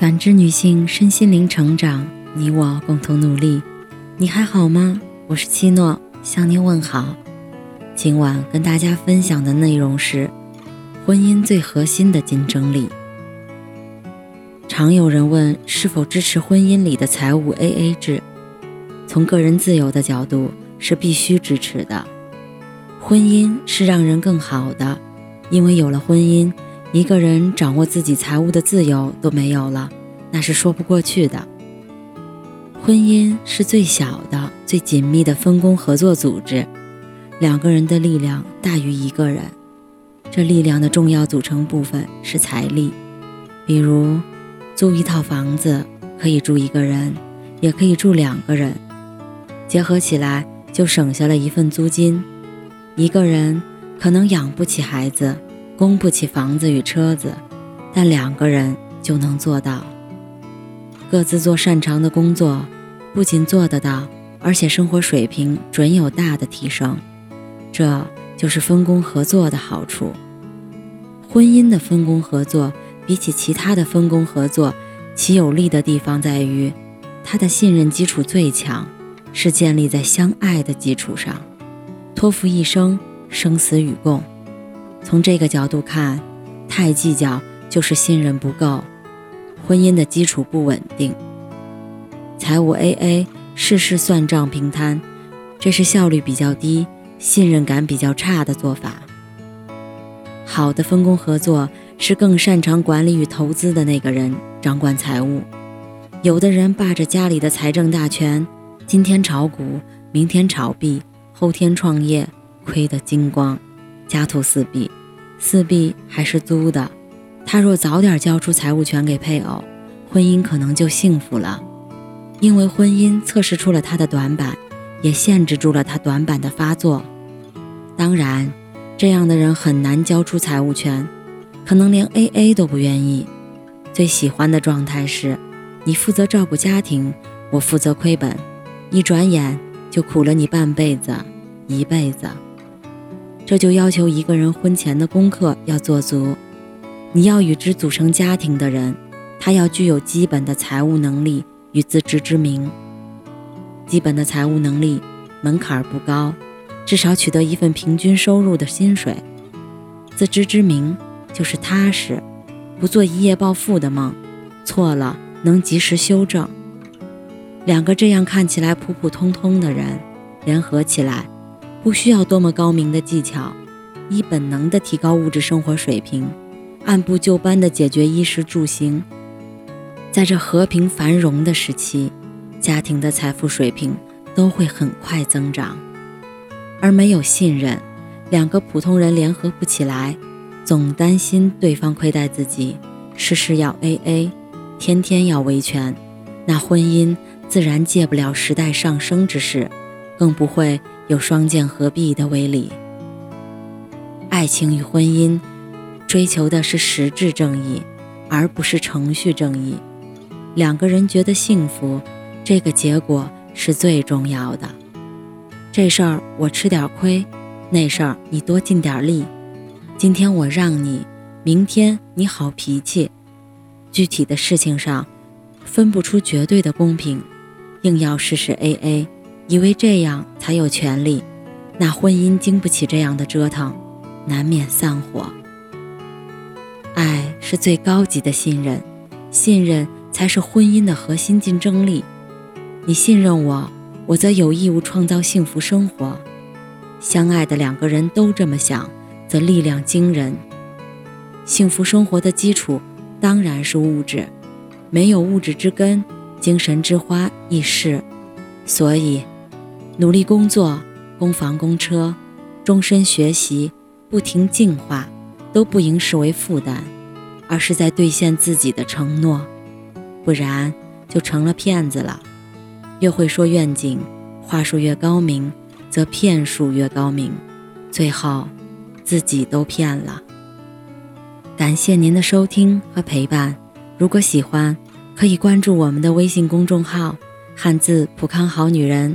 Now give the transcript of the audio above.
感知女性身心灵成长，你我共同努力。你还好吗？我是七诺，向您问好。今晚跟大家分享的内容是婚姻最核心的竞争力。常有人问是否支持婚姻里的财务 AA 制，从个人自由的角度是必须支持的。婚姻是让人更好的，因为有了婚姻。一个人掌握自己财务的自由都没有了，那是说不过去的。婚姻是最小的、最紧密的分工合作组织，两个人的力量大于一个人。这力量的重要组成部分是财力，比如租一套房子可以住一个人，也可以住两个人，结合起来就省下了一份租金。一个人可能养不起孩子。供不起房子与车子，但两个人就能做到。各自做擅长的工作，不仅做得到，而且生活水平准有大的提升。这就是分工合作的好处。婚姻的分工合作，比起其他的分工合作，其有利的地方在于，它的信任基础最强，是建立在相爱的基础上，托付一生，生死与共。从这个角度看，太计较就是信任不够，婚姻的基础不稳定。财务 AA，事事算账平摊，这是效率比较低、信任感比较差的做法。好的分工合作是更擅长管理与投资的那个人掌管财务。有的人霸着家里的财政大权，今天炒股，明天炒币，后天创业，亏得精光。家徒四壁，四壁还是租的。他若早点交出财务权给配偶，婚姻可能就幸福了。因为婚姻测试出了他的短板，也限制住了他短板的发作。当然，这样的人很难交出财务权，可能连 AA 都不愿意。最喜欢的状态是，你负责照顾家庭，我负责亏本，一转眼就苦了你半辈子，一辈子。这就要求一个人婚前的功课要做足。你要与之组成家庭的人，他要具有基本的财务能力与自知之明。基本的财务能力门槛不高，至少取得一份平均收入的薪水。自知之明就是踏实，不做一夜暴富的梦，错了能及时修正。两个这样看起来普普通通的人联合起来。不需要多么高明的技巧，依本能的提高物质生活水平，按部就班的解决衣食住行。在这和平繁荣的时期，家庭的财富水平都会很快增长。而没有信任，两个普通人联合不起来，总担心对方亏待自己，事事要 AA，天天要维权，那婚姻自然借不了时代上升之势，更不会。有双剑合璧的威力。爱情与婚姻追求的是实质正义，而不是程序正义。两个人觉得幸福，这个结果是最重要的。这事儿我吃点亏，那事儿你多尽点力。今天我让你，明天你好脾气。具体的事情上分不出绝对的公平，硬要事事 AA。以为这样才有权利，那婚姻经不起这样的折腾，难免散伙。爱是最高级的信任，信任才是婚姻的核心竞争力。你信任我，我则有义务创造幸福生活。相爱的两个人都这么想，则力量惊人。幸福生活的基础当然是物质，没有物质之根，精神之花易逝。所以。努力工作，供房供车，终身学习，不停进化，都不应视为负担，而是在兑现自己的承诺，不然就成了骗子了。越会说愿景，话术越高明，则骗术越高明，最后自己都骗了。感谢您的收听和陪伴，如果喜欢，可以关注我们的微信公众号“汉字普康好女人”。